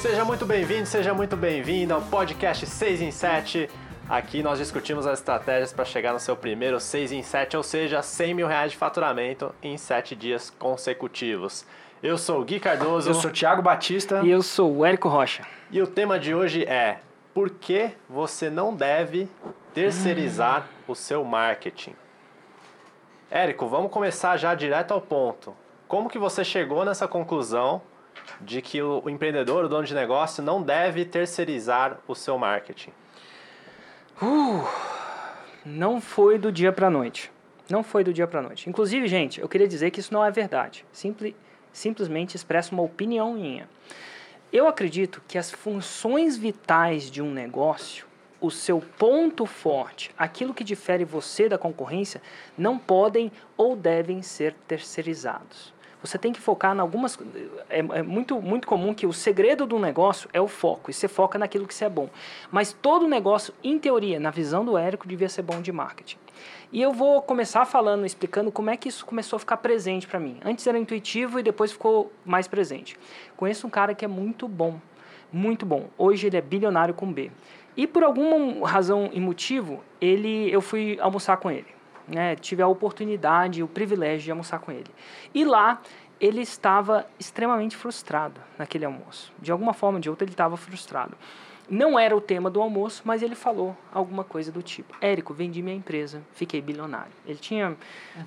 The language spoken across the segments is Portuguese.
Seja muito bem-vindo, seja muito bem-vinda ao podcast 6 em 7. Aqui nós discutimos as estratégias para chegar no seu primeiro 6 em 7, ou seja, 100 mil reais de faturamento em 7 dias consecutivos. Eu sou o Gui Cardoso. Eu sou o Thiago Batista. E eu sou o Érico Rocha. E o tema de hoje é por que você não deve terceirizar hum. o seu marketing? Érico, vamos começar já direto ao ponto. Como que você chegou nessa conclusão de que o empreendedor, o dono de negócio, não deve terceirizar o seu marketing? Uh, não foi do dia para noite. Não foi do dia para noite. Inclusive, gente, eu queria dizer que isso não é verdade. Simples, simplesmente expressa uma opinião minha. Eu acredito que as funções vitais de um negócio, o seu ponto forte, aquilo que difere você da concorrência, não podem ou devem ser terceirizados. Você tem que focar em algumas. É, é, muito, muito comum que o segredo do negócio é o foco, e você foca naquilo que você é bom. Mas todo negócio, em teoria, na visão do Érico, devia ser bom de marketing. E eu vou começar falando, explicando como é que isso começou a ficar presente para mim. Antes era intuitivo e depois ficou mais presente. Conheço um cara que é muito bom, muito bom. Hoje ele é bilionário com B. E por alguma razão e motivo, ele, eu fui almoçar com ele. Né? Tive a oportunidade, o privilégio de almoçar com ele. E lá ele estava extremamente frustrado naquele almoço. De alguma forma ou de outra ele estava frustrado. Não era o tema do almoço, mas ele falou alguma coisa do tipo: Érico, vendi minha empresa, fiquei bilionário. Ele tinha.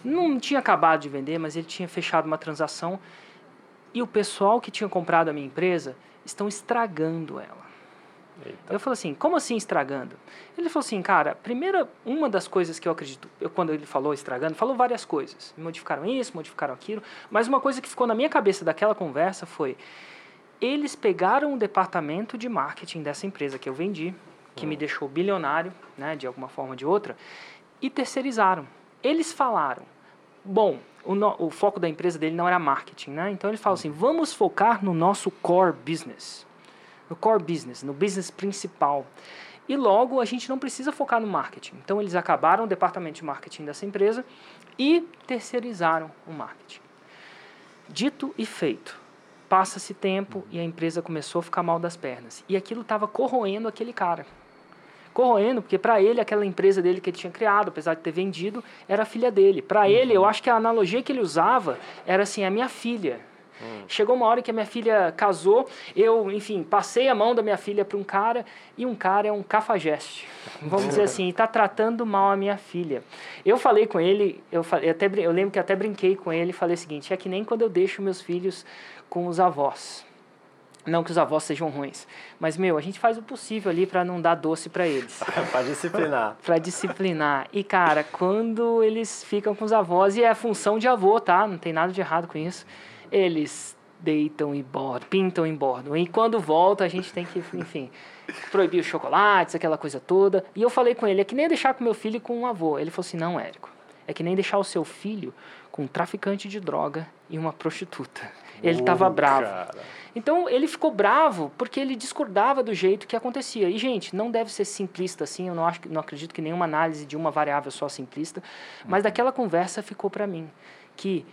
Não tinha acabado de vender, mas ele tinha fechado uma transação e o pessoal que tinha comprado a minha empresa estão estragando ela. Eita. Eu falei assim, como assim estragando? Ele falou assim, cara, primeira, uma das coisas que eu acredito, eu, quando ele falou estragando, falou várias coisas. Modificaram isso, modificaram aquilo, mas uma coisa que ficou na minha cabeça daquela conversa foi, eles pegaram o departamento de marketing dessa empresa que eu vendi, que me hum. deixou bilionário, né, de alguma forma ou de outra, e terceirizaram. Eles falaram, bom, o, no, o foco da empresa dele não era marketing, né? Então ele falou assim, vamos focar no nosso core business, no core business, no business principal. E logo a gente não precisa focar no marketing. Então eles acabaram o departamento de marketing dessa empresa e terceirizaram o marketing. Dito e feito. Passa-se tempo e a empresa começou a ficar mal das pernas. E aquilo estava corroendo aquele cara. Corroendo, porque para ele, aquela empresa dele que ele tinha criado, apesar de ter vendido, era a filha dele. Para uhum. ele, eu acho que a analogia que ele usava era assim: a minha filha. Hum. Chegou uma hora que a minha filha casou, eu, enfim, passei a mão da minha filha para um cara e um cara é um cafajeste. Vamos dizer assim, está tratando mal a minha filha. Eu falei com ele, eu, falei, até, eu lembro que até brinquei com ele e falei o seguinte: é que nem quando eu deixo meus filhos com os avós. Não que os avós sejam ruins, mas meu, a gente faz o possível ali para não dar doce para eles. para disciplinar. para disciplinar. E cara, quando eles ficam com os avós e é a função de avô, tá? Não tem nada de errado com isso. Eles deitam e bordam, pintam e bordam. E quando volta, a gente tem que, enfim, proibir os chocolates, aquela coisa toda. E eu falei com ele, é que nem deixar com meu filho com um avô. Ele falou assim: "Não, Érico. É que nem deixar o seu filho com um traficante de droga e uma prostituta. Ele estava uh, bravo. Cara. Então ele ficou bravo porque ele discordava do jeito que acontecia. E gente, não deve ser simplista assim. Eu não acho, não acredito que nenhuma análise de uma variável só simplista. Mas uhum. daquela conversa ficou para mim que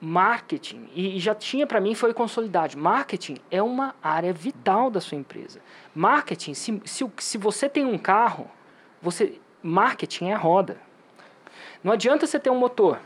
marketing e já tinha para mim foi consolidado. Marketing é uma área vital da sua empresa. Marketing, se, se, se você tem um carro, você marketing é a roda. Não adianta você ter um motor.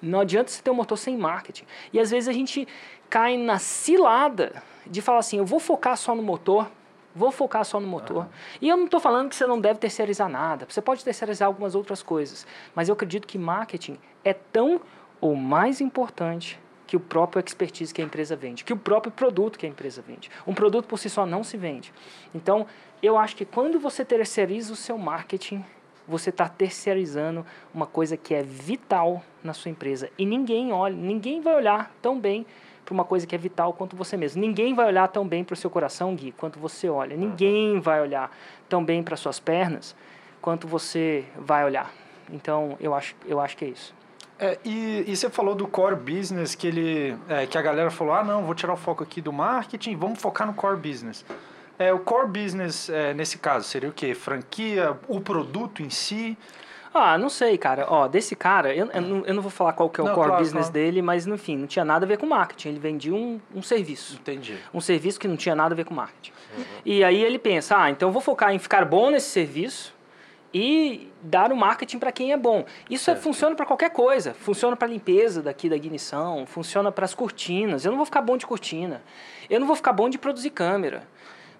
Não adianta você ter um motor sem marketing. E às vezes a gente cai na cilada de falar assim, eu vou focar só no motor, vou focar só no motor. Uhum. E eu não estou falando que você não deve terceirizar nada. Você pode terceirizar algumas outras coisas. Mas eu acredito que marketing é tão ou mais importante que o próprio expertise que a empresa vende, que o próprio produto que a empresa vende. Um produto por si só não se vende. Então, eu acho que quando você terceiriza o seu marketing, você está terceirizando uma coisa que é vital na sua empresa. E ninguém olha, ninguém vai olhar tão bem para uma coisa que é vital quanto você mesmo. Ninguém vai olhar tão bem para o seu coração, Gui, quanto você olha. Ninguém vai olhar tão bem para suas pernas quanto você vai olhar. Então, eu acho, eu acho que é isso. É, e, e, você falou do core business, que, ele, é, que a galera falou, ah, não, vou tirar o foco aqui do marketing, vamos focar no core business. É, o core business, é, nesse caso, seria o quê? Franquia, o produto em si? Ah, não sei, cara. Ó, desse cara, eu, eu, não, eu não vou falar qual que é o Não, core claro, business claro. dele, mas, enfim, não tinha nada a ver com marketing. Ele vendia um, um serviço. Entendi. Um serviço que não tinha nada a ver com marketing. E aí ele pensa, ah, então eu vou focar em ficar bom nesse serviço e dar o marketing para quem é bom. Isso é- funciona para qualquer coisa. Funciona para limpeza daqui da ignição, funciona para as cortinas. Eu não vou ficar bom de cortina. Eu não vou ficar bom de produzir câmera.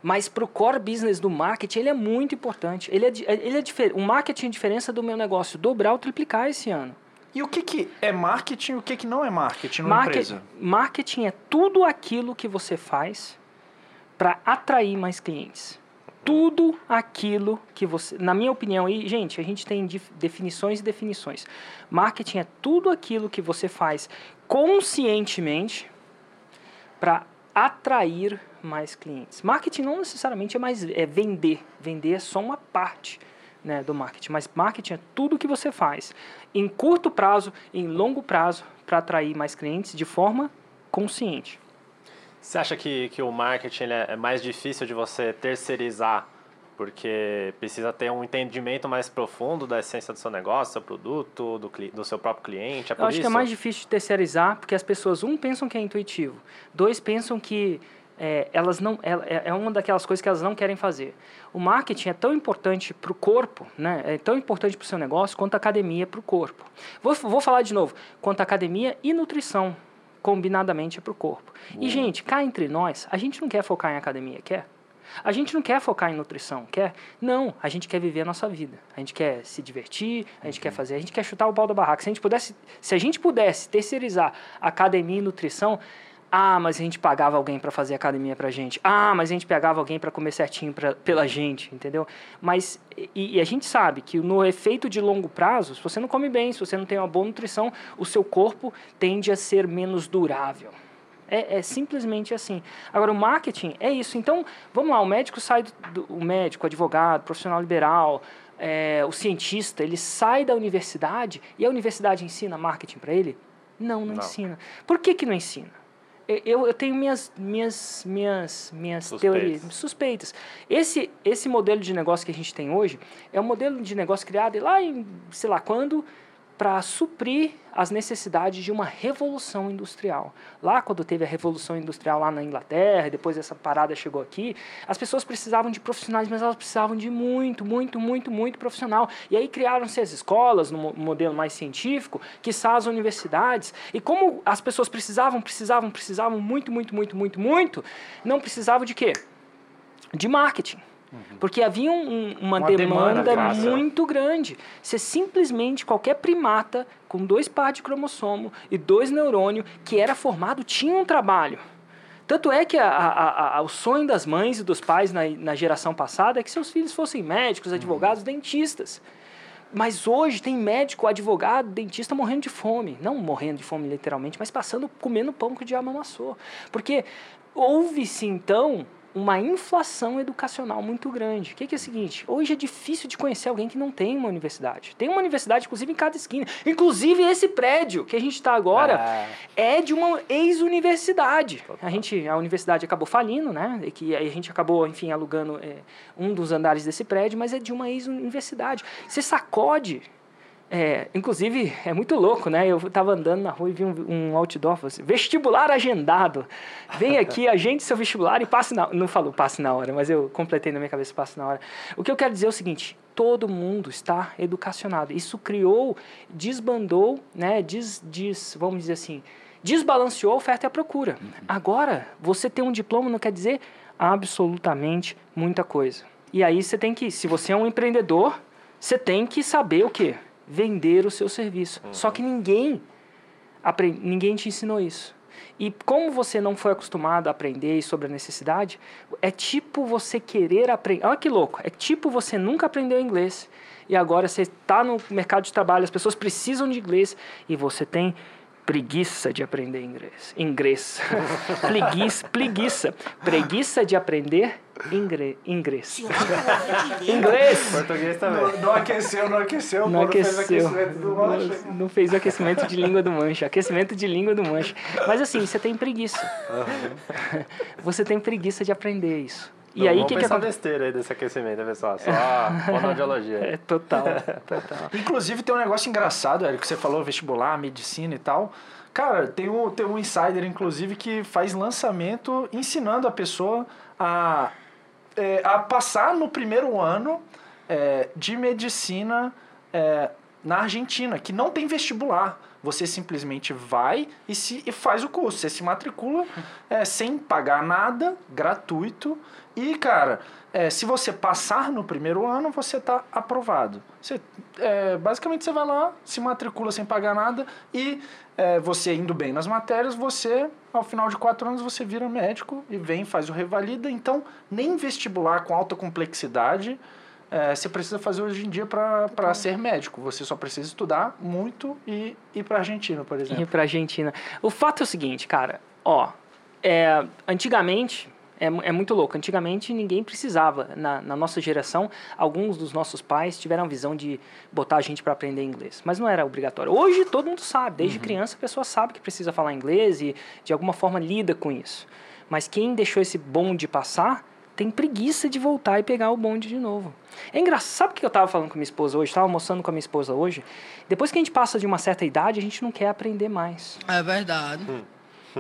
Mas para o core business do marketing, ele é muito importante. Ele é, di- ele é o marketing é a diferença do meu negócio dobrar ou triplicar esse ano. E o que, que é marketing e o que, que não é marketing numa Market- empresa? marketing é tudo aquilo que você faz para atrair mais clientes. Tudo aquilo que você. Na minha opinião, e, gente, a gente tem definições e definições. Marketing é tudo aquilo que você faz conscientemente para atrair mais clientes. Marketing não necessariamente é mais é vender. Vender é só uma parte né, do marketing. Mas marketing é tudo que você faz em curto prazo, em longo prazo, para atrair mais clientes de forma consciente. Você acha que, que o marketing é é mais difícil de você terceirizar porque precisa ter um entendimento mais profundo da essência do seu negócio, do seu produto, do, do seu próprio cliente? É Eu acho isso? que é mais difícil de terceirizar porque as pessoas, um, pensam que é intuitivo, dois, pensam que é, elas não é, é- é uma daquelas coisas que elas não querem fazer. O marketing é tão importante para o corpo, né? é tão importante para o seu negócio quanto a academia para o corpo. Vou, vou falar de novo, quanto a academia e nutrição, combinadamente é para o corpo. E, gente, cá entre nós, a gente não quer focar em academia, quer? A gente não quer focar em nutrição, quer? Não, a gente quer viver a nossa vida. A gente quer se divertir, a gente quer fazer, a gente quer chutar o pau da barraca. Se a gente pudesse, se a gente pudesse terceirizar academia e nutrição, ah, mas a gente pagava alguém para fazer academia pra gente. Ah, mas a gente pegava alguém para comer certinho pra, pela gente, entendeu? Mas e, e a gente sabe que no efeito de longo prazo, se você não come bem, se você não tem uma boa nutrição, o seu corpo tende a ser menos durável. É, é simplesmente assim. Agora, o marketing é isso. Então, vamos lá, o médico sai do, do- o médico, o advogado, profissional liberal, é, o cientista, ele sai da universidade e a universidade ensina marketing para ele? Não, não, Não. ensina. Por que, que não ensina? Eu, eu tenho minhas, minhas, minhas, minhas Suspeitas. teorias suspeitas. Esse, esse modelo de negócio que a gente tem hoje é um modelo de negócio criado lá em, sei lá quando, para suprir as necessidades de uma revolução industrial. Lá, quando teve a revolução industrial lá na Inglaterra, depois essa parada chegou aqui, as pessoas precisavam de profissionais, mas elas precisavam de muito, muito, muito, muito profissional. E aí criaram-se as escolas, no mo- modelo mais científico, que as universidades. E como as pessoas precisavam, precisavam, precisavam muito, muito, muito, muito, muito, não precisavam de quê? De marketing. Porque havia um- um- uma, Uma demanda, demanda fácil. muito grande. Você simplesmente, qualquer primata com dois pares de cromossomo e dois neurônios que era formado tinha um trabalho. Tanto é que a- a- a- o sonho das mães e dos pais na, na geração passada é que seus filhos fossem médicos, advogados, dentistas. Mas hoje tem médico, advogado, dentista morrendo de fome. Não morrendo de fome literalmente, mas passando, comendo pão que o diabo amassou. Porque houve-se então uma inflação educacional muito grande. O que, que é o seguinte? Hoje é difícil de conhecer alguém que não tem uma universidade. Tem uma universidade, inclusive, em cada esquina. Inclusive, esse prédio que a gente está agora é de uma ex-universidade. A gente, a universidade acabou falindo, né? E que a gente acabou, enfim, alugando é, um dos andares desse prédio, mas é de uma ex-universidade. Você sacode. É, inclusive, é muito louco, né? Eu estava andando na rua e vi um, um outdoor, falou assim, vestibular agendado. Vem aqui, agende seu vestibular e passe na Não falou passe na hora, mas eu completei na minha cabeça passe na hora. O que eu quero dizer é o seguinte, todo mundo está educacionado. Isso criou, desbandou, né? Des, des, vamos dizer assim, desbalanceou a oferta e a procura. Agora, você ter um diploma não quer dizer absolutamente muita coisa. E aí você tem que, se você é um empreendedor, você tem que saber o quê? Vender o seu serviço. Só que ninguém apre- ninguém te ensinou isso. E como você não foi acostumado a aprender sobre a necessidade, é tipo você querer aprender. Olha que louco! É tipo você nunca aprendeu inglês e agora você está no mercado de trabalho, as pessoas precisam de inglês e você tem preguiça de aprender inglês. Inglês. preguiça, preguiça. Preguiça de aprender ingre, inglês. inglês. Português também. Não, não aqueceu, não aqueceu. Não fez aqueceu. aquecimento do mancha. Não, não fez o aquecimento de língua do mancha. Aquecimento de língua do mancha. Mas assim, você tem preguiça. Você tem preguiça de aprender isso. E aí, o que que que pensar acontece? besteira aí desse aquecimento, né, pessoal? Só fonoaudiologia. É, total, total. Inclusive tem um negócio engraçado, Érico, que você falou vestibular, medicina e tal. Cara, tem um, tem um insider, inclusive, que faz lançamento ensinando a pessoa a, é, a passar no primeiro ano é, de medicina é, na Argentina, que não tem vestibular. Você simplesmente vai e, se, e faz o curso. Você se matricula é, sem pagar nada, gratuito. E, cara, é, se você passar no primeiro ano, você está aprovado. Você, é, basicamente, você vai lá, se matricula sem pagar nada e é, você indo bem nas matérias, você, ao final de quatro anos, você vira médico e vem, faz o revalida. Então, nem vestibular com alta complexidade é, você precisa fazer hoje em dia para ser médico. Você só precisa estudar muito e ir para Argentina, por exemplo. ir pra Argentina. O fato é o seguinte, cara, ó, é, antigamente, é, é muito louco, antigamente ninguém precisava, na, na nossa geração, alguns dos nossos pais tiveram a visão de botar a gente para aprender inglês, mas não era obrigatório. Hoje todo mundo sabe, desde criança a pessoa sabe que precisa falar inglês e de alguma forma lida com isso. Mas quem deixou esse bonde passar tem preguiça de voltar e pegar o bonde de novo. É engraçado, sabe o que eu estava falando com minha esposa hoje? Estava almoçando com a minha esposa hoje. Depois que a gente passa de uma certa idade, a gente não quer aprender mais É verdade.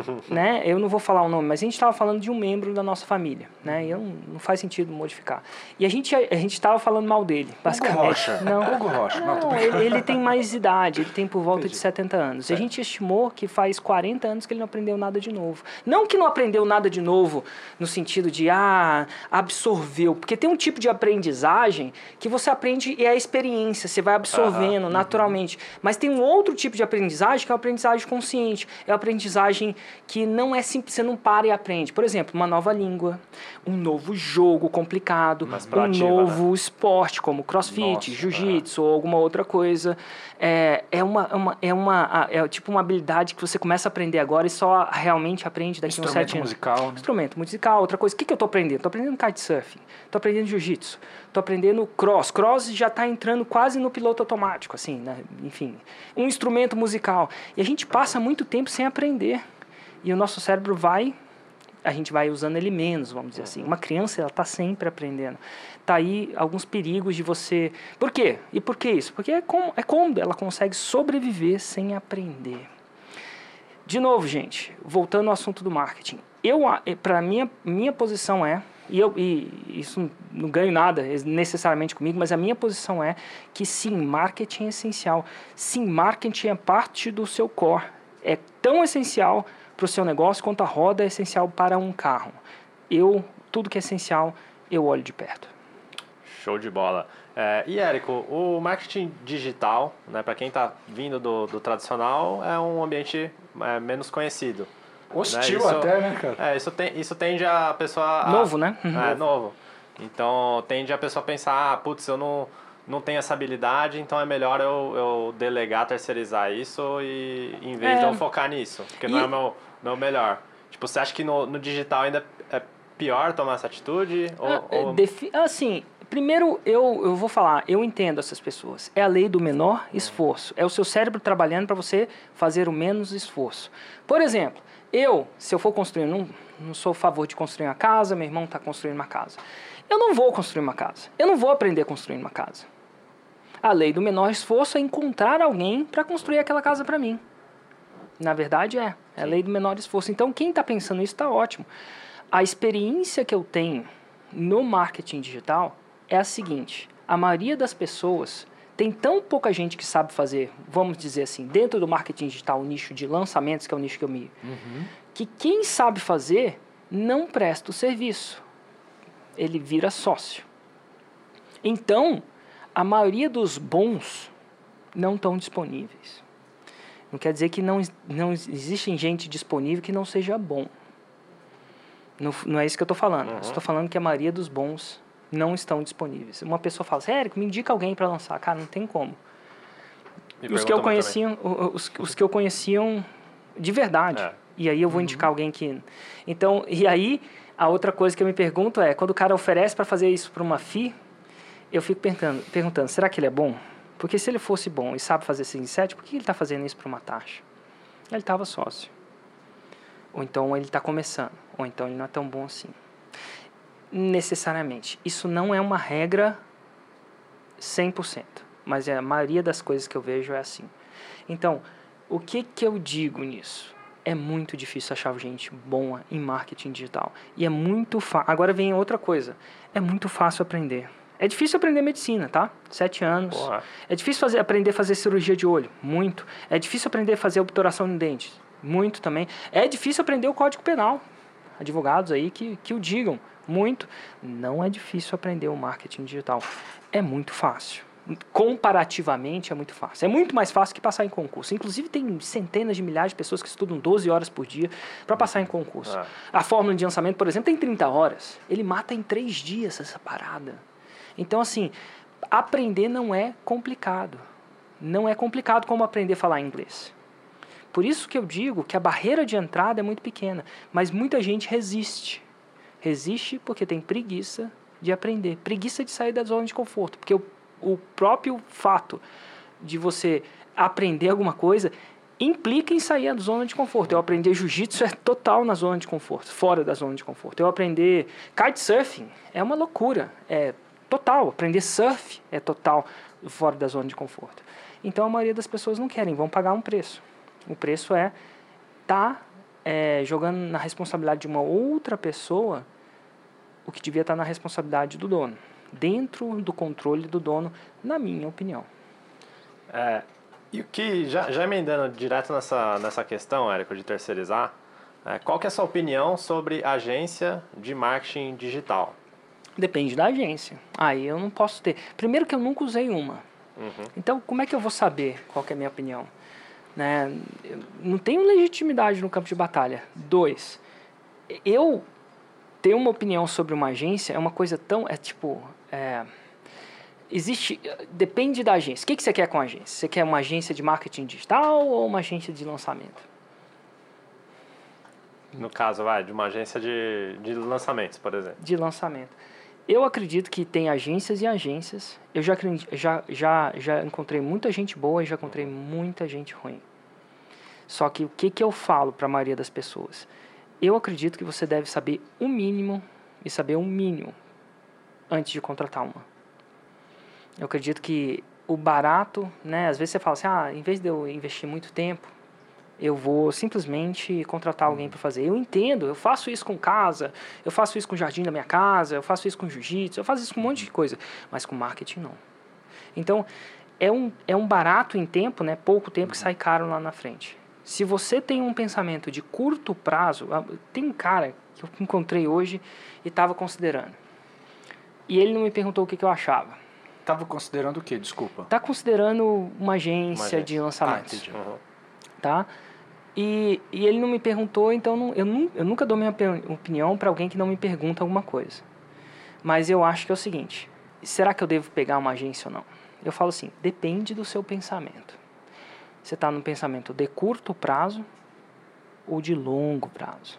né? Eu não vou falar o nome, mas a gente estava falando de um membro da nossa família, né? E eu não, faz sentido modificar. E a gente a gente estava falando mal dele, basicamente. Rocha. Não. Hugo Rocha. Não, Não, ele, ele tem mais idade, ele tem por volta de 70 anos. E a gente estimou que faz 40 anos que ele não aprendeu nada de novo. Não que não aprendeu nada de novo no sentido de, ah, absorveu. Porque tem um tipo de aprendizagem que você aprende e é a experiência, você vai absorvendo naturalmente. Mas tem um outro tipo de aprendizagem que é a aprendizagem consciente. É a aprendizagem que não é simples, você não para e aprende. Por exemplo, uma nova língua, um novo jogo complicado, um né? novo esporte como crossfit, jiu-jitsu ou alguma outra coisa. É, é, uma, é, uma, é, uma, é tipo uma habilidade que você começa a aprender agora e só realmente aprende daqui a uns Instrumento sete anos. musical, né? Instrumento musical, outra coisa. O que, que eu tô aprendendo? Tô aprendendo kitesurfing, tô aprendendo jiu-jitsu, tô aprendendo cross. Cross já tá entrando quase no piloto automático, assim, né? Enfim, um instrumento musical. E a gente passa muito tempo sem aprender. E o nosso cérebro vai a gente vai usando ele menos, vamos dizer assim. Uma criança, ela está sempre aprendendo. Tá aí alguns perigos de você... Por quê? E por que isso? Porque é, com, é cômodo, ela consegue sobreviver sem aprender. De novo, gente, voltando ao assunto do marketing. Eu, para minha minha posição é, e, eu, e isso não ganho nada necessariamente comigo, mas a minha posição é que sim, marketing é essencial. Sim, marketing é parte do seu core. É tão essencial para o seu negócio quanto a roda é essencial para um carro. Eu, tudo que é essencial, eu olho de perto. Show de bola. É, e Érico, o marketing digital, né, para quem está vindo do, do tradicional, é um ambiente é, menos conhecido. Hostil Né, isso- até, né, cara? É, isso, tem, isso tende a pessoa. a- Novo, né? É, novo. Então tende a pessoa a pensar, ah, putz, eu não, não tenho essa habilidade, então é melhor eu, eu delegar, terceirizar isso e em vez É. de eu focar nisso, porque não E- é o meu, não melhor. Tipo, você acha que no, no digital ainda é pior tomar essa atitude? Ou, Ah, ou- assim, primeiro eu, eu vou falar, eu entendo essas pessoas. É a lei do menor esforço. É o seu cérebro trabalhando para você fazer o menos esforço. Por exemplo, eu, se eu for construir, não, não sou a favor de construir uma casa, meu irmão está construindo uma casa. Eu não vou construir uma casa. Eu não vou aprender a construir uma casa. A lei do menor esforço é encontrar alguém para construir aquela casa para mim. Na verdade é, é lei do menor esforço. Então quem está pensando isso está ótimo. A experiência que eu tenho no marketing digital é a seguinte: a maioria das pessoas tem tão pouca gente que sabe fazer, vamos dizer assim, dentro do marketing digital, o nicho de lançamentos, que é o nicho que eu me. que quem sabe fazer não presta o serviço. Ele vira sócio. Então, a maioria dos bons não estão disponíveis. Não quer dizer que não, não existem gente disponível que não seja bom. Não, não é isso que eu estou falando. Eu estou falando que a maioria dos bons não estão disponíveis. Uma pessoa fala assim, Érico, me indica alguém para lançar. Cara, não tem como. Me Os que eu conheciam, os, os que eu conheciam de verdade. É. E aí eu vou indicar alguém que. Então, e aí a outra coisa que eu me pergunto é, quando o cara oferece para fazer isso para uma FI, eu fico perguntando, perguntando, será que ele é bom? Porque se ele fosse bom e sabe fazer 6 em 7, por que ele está fazendo isso para uma taxa? Ele estava sócio. Ou então ele está começando. Ou então ele não é tão bom assim. necessariamente. Isso não é uma regra 100%, mas é a maioria das coisas que eu vejo é assim. Então, o que que eu digo nisso? É muito difícil achar gente boa em marketing digital. E é muito fácil. Agora vem outra coisa. É muito fácil aprender. É difícil aprender medicina, tá? Sete anos. Porra. É difícil fazer, aprender a fazer cirurgia de olho. Muito. É difícil aprender a fazer obturação de dentes. Muito também. É difícil aprender o código penal. Advogados aí que, que o digam. Muito. Não é difícil aprender o marketing digital. É muito fácil comparativamente é muito fácil. É muito mais fácil que passar em concurso. Inclusive, tem centenas de milhares de pessoas que estudam 12 horas por dia para passar em concurso. Ah. A fórmula de lançamento, por exemplo, tem 30 horas. Ele mata em 3 dias essa parada. Então, assim, aprender não é complicado. Não é complicado como aprender a falar inglês. Por isso que eu digo que a barreira de entrada é muito pequena, mas muita gente resiste. Resiste porque tem preguiça de aprender, preguiça de sair da zona de conforto, porque o o próprio fato de você aprender alguma coisa implica em sair da zona de conforto. Eu aprender jiu-jitsu é total na zona de conforto, fora da zona de conforto. Eu aprender kitesurfing é uma loucura, é total. Aprender surf é total fora da zona de conforto. Então a maioria das pessoas não querem, vão pagar um preço. O preço é tá é, jogando na responsabilidade de uma outra pessoa o que devia estar na responsabilidade do dono dentro do controle do dono, na minha opinião. É, e o que, já, já emendando direto nessa, nessa questão, Érico, de terceirizar, é, qual que é a sua opinião sobre agência de marketing digital? Depende da agência. Aí eu não posso ter. Primeiro que eu nunca usei uma. Uhum. Então, como é que eu vou saber qual é a minha opinião? Né? Eu não tenho legitimidade no campo de batalha. Dois, eu ter uma opinião sobre uma agência é uma coisa tão. É tipo. É, existe. Depende da agência. O que, que você quer com a agência? Você quer uma agência de marketing digital ou uma agência de lançamento? No caso, vai, de uma agência de, de lançamentos, por exemplo. De lançamento. Eu acredito que tem agências e agências. Eu já, já, já, já encontrei muita gente boa e já encontrei muita gente ruim. Só que o que, que eu falo para a maioria das pessoas? Eu acredito que você deve saber o mínimo e saber o mínimo antes de contratar uma. Eu acredito que o barato, né? Às vezes você fala assim, ah, em vez de eu investir muito tempo, eu vou simplesmente contratar alguém para fazer. Eu entendo, eu faço isso com casa, eu faço isso com o jardim da minha casa, eu faço isso com jiu-jitsu, eu faço isso com um monte de coisa, mas com marketing não. Então, é um, é um barato em tempo, né? Pouco tempo que sai caro lá na frente. Se você tem um pensamento de curto prazo, tem um cara que eu encontrei hoje e estava considerando. E ele não me perguntou o que, que eu achava. Estava considerando o quê? Desculpa. Está considerando uma agência, Uma agência. de lançamentos. Ah, entendi. Uhum. tá? E, e ele não me perguntou, então não, eu, eu nunca dou minha opinião para alguém que não me pergunta alguma coisa. Mas eu acho que é o seguinte: será que eu devo pegar uma agência ou não? Eu falo assim: depende do seu pensamento. Você está no pensamento de curto prazo ou de longo prazo?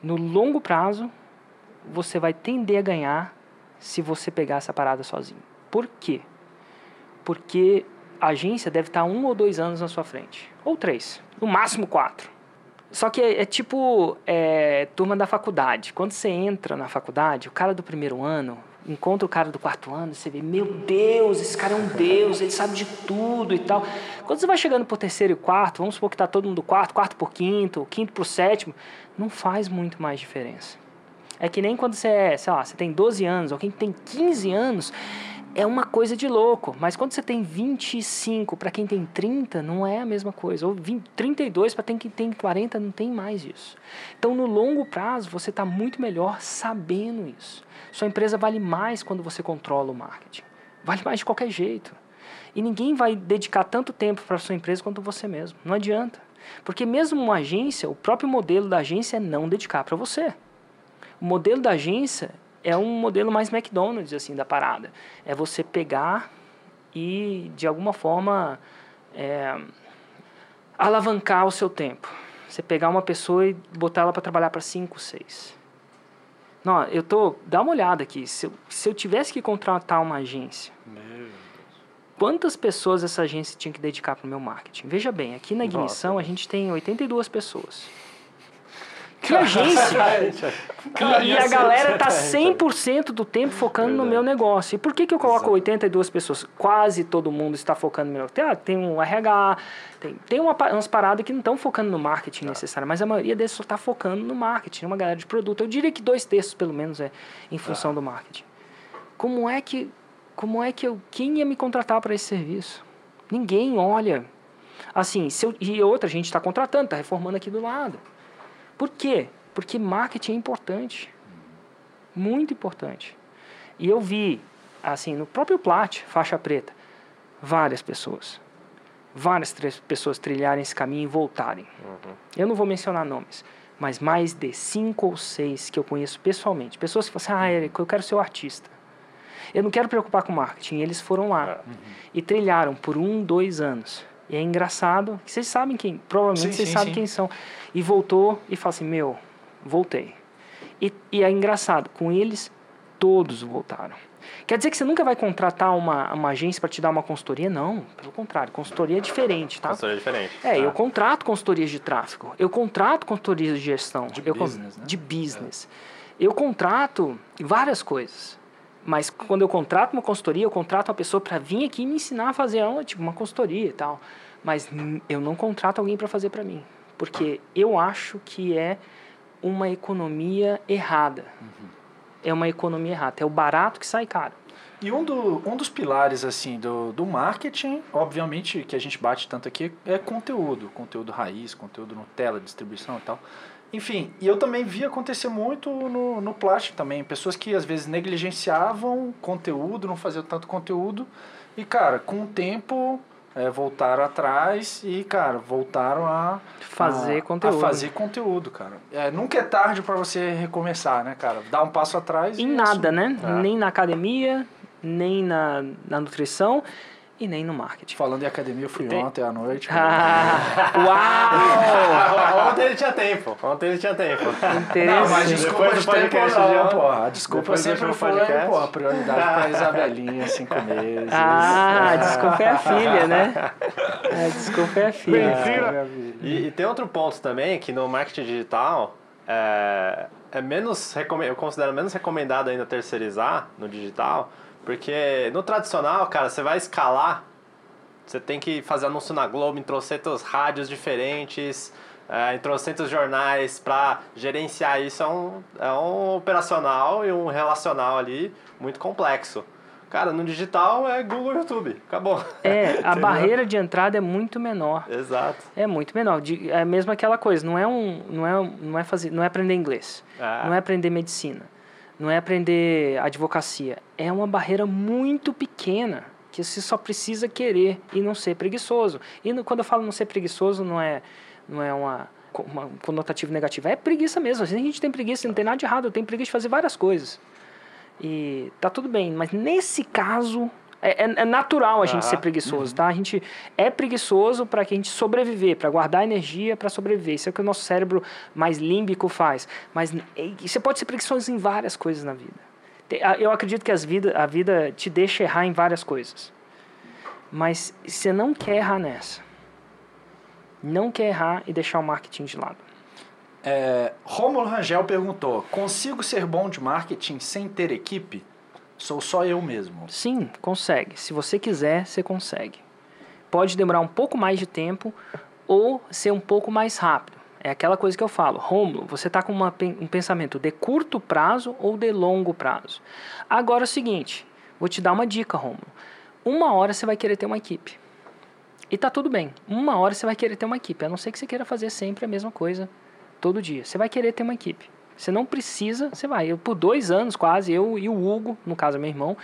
No longo prazo, você vai tender a ganhar se você pegar essa parada sozinho. Por quê? Porque a agência deve estar um ou dois anos na sua frente. Ou três. No máximo quatro. Só que é, é tipo é, turma da faculdade. Quando você entra na faculdade, o cara do primeiro ano encontra o cara do quarto ano, você vê, meu Deus, esse cara é um Deus, ele sabe de tudo e tal. Quando você vai chegando pro terceiro e quarto, vamos supor que tá todo mundo do quarto, quarto por quinto, quinto por sétimo, não faz muito mais diferença. É que nem quando você é, sei lá, você tem 12 anos, ou quem tem 15 anos, é uma coisa de louco. Mas quando você tem 25, para quem tem 30, não é a mesma coisa. Ou 20, 32 para quem tem 40, não tem mais isso. Então, no longo prazo, você está muito melhor sabendo isso. Sua empresa vale mais quando você controla o marketing. Vale mais de qualquer jeito. E ninguém vai dedicar tanto tempo para sua empresa quanto você mesmo. Não adianta. Porque mesmo uma agência, o próprio modelo da agência é não dedicar para você. O modelo da agência é um modelo mais McDonald's assim da parada. É você pegar e de alguma forma é, alavancar o seu tempo. Você pegar uma pessoa e botar ela para trabalhar para 5, 6. Não, eu tô. Dá uma olhada aqui. Se eu, se eu tivesse que contratar uma agência, quantas pessoas essa agência tinha que dedicar para o meu marketing? Veja bem, aqui na Nossa. ignição a gente tem 82 pessoas. Que agência? E, e a ser galera tá exatamente. 100% do tempo focando no meu negócio. E por que, que eu coloco Exato. 82 pessoas? Quase todo mundo está focando no meu negócio. Tem, ah, tem um RH, tem, tem uma, umas paradas que não estão focando no marketing necessário, mas a maioria deles só está focando no marketing, uma galera de produto. Eu diria que dois terços, pelo menos, é em função do marketing. Como é que, como é que eu, quem ia me contratar para esse serviço? Ninguém olha. Assim, se eu, e outra, a gente está contratando, está reformando aqui do lado. Por quê? Porque marketing é importante. Muito importante. E eu vi, assim, no próprio Plat, faixa preta, várias pessoas. Várias pessoas trilharem esse caminho e voltarem. Eu não vou mencionar nomes, mas mais de cinco ou seis que eu conheço pessoalmente. Pessoas que falam assim, ah, Érico, eu quero ser o artista. Eu não quero preocupar com marketing. Eles foram lá e trilharam por um, dois anos. E é engraçado, vocês sabem quem, provavelmente Sim, vocês sim, sabem sim. quem são. E voltou e fala assim, meu, voltei. E, e é engraçado, com eles, todos voltaram. Quer dizer que você nunca vai contratar uma, uma agência para te dar uma consultoria? Não, pelo contrário, consultoria é diferente, tá? Consultoria diferente. É, tá? eu contrato consultorias de tráfego, eu contrato consultorias de gestão, De eu con- business, né? de business. Eu contrato várias coisas. Mas quando eu contrato uma consultoria, eu contrato uma pessoa para vir aqui e me ensinar a fazer uma, tipo, uma consultoria e tal. Mas eu não contrato alguém para fazer para mim, porque eu acho que é uma economia errada. É uma economia errada, é o barato que sai caro. E um, do, um dos pilares assim do, do marketing, obviamente que a gente bate tanto aqui, é conteúdo, conteúdo raiz, conteúdo Nutella, distribuição e tal. Enfim, e eu também vi acontecer muito no, no plástico também, pessoas que às vezes negligenciavam conteúdo, não faziam tanto conteúdo, e cara, com o tempo é, voltaram atrás e, cara, voltaram a Fazer a, conteúdo. A fazer conteúdo, cara. É, nunca é tarde para você recomeçar, né, cara? Dar um passo atrás Em e nada, assumir. né? É. Nem na academia, nem na, na nutrição e nem no marketing. Falando em academia, eu fui Tem- ontem à noite. Ah, uau! Ontem ele tinha tempo. Ontem ele tinha tempo. Não, mas Interessante. desculpa Depois de tempo podcast porra. A desculpa depois sempre foi, podcast. porra, prioridade pra Isabelinha, cinco meses. Ah, desculpa é a filha, né? É, desculpa é a filha. Mentira. E, e tem outro ponto também que no marketing digital é, é menos eu considero menos recomendado ainda terceirizar no digital, porque no tradicional, cara, você vai escalar, você tem que fazer anúncio na Globo em trocentos rádios diferentes, é, em trocentos jornais para gerenciar isso é um, é um operacional e um relacional ali muito complexo. Cara, no digital é Google e YouTube. Acabou. É, a barreira de entrada é muito menor. Exato. É muito menor. É mesmo aquela coisa, não é um, não é, não é fazer, não é aprender inglês, É. não é aprender medicina, não é aprender advocacia. É uma barreira muito pequena que você só precisa querer e não ser preguiçoso. E no- quando eu falo não ser preguiçoso, não é, não é uma, uma um conotativo negativo, é preguiça mesmo. Assim, a gente tem preguiça, não tem nada de errado. Eu tenho preguiça de fazer várias coisas. E tá tudo bem, mas nesse caso é, é- é natural a gente ser preguiçoso, tá? A gente é preguiçoso para que a gente sobreviver, para guardar energia para sobreviver. Isso é o que o nosso cérebro mais límbico faz. Mas você pode ser preguiçoso em várias coisas na vida. Eu acredito que as vida, a vida te deixa errar em várias coisas. Mas você não quer errar nessa. Não quer errar e deixar o marketing de lado. É, Rômulo Rangel perguntou: Consigo ser bom de marketing sem ter equipe? Sou só eu mesmo. Sim, consegue. Se você quiser, você consegue. Pode demorar um pouco mais de tempo ou ser um pouco mais rápido. É aquela coisa que eu falo. Rômulo, você está com uma um pensamento de curto prazo ou de longo prazo. Agora é o seguinte, vou te dar uma dica, Rômulo. Uma hora você vai querer ter uma equipe. E tá tudo bem. Uma hora você vai querer ter uma equipe. A não ser que você queira fazer sempre a mesma coisa todo dia. Você vai querer ter uma equipe. Você não precisa, você vai. Eu, por dois anos quase, eu e o Hugo, no caso meu irmão,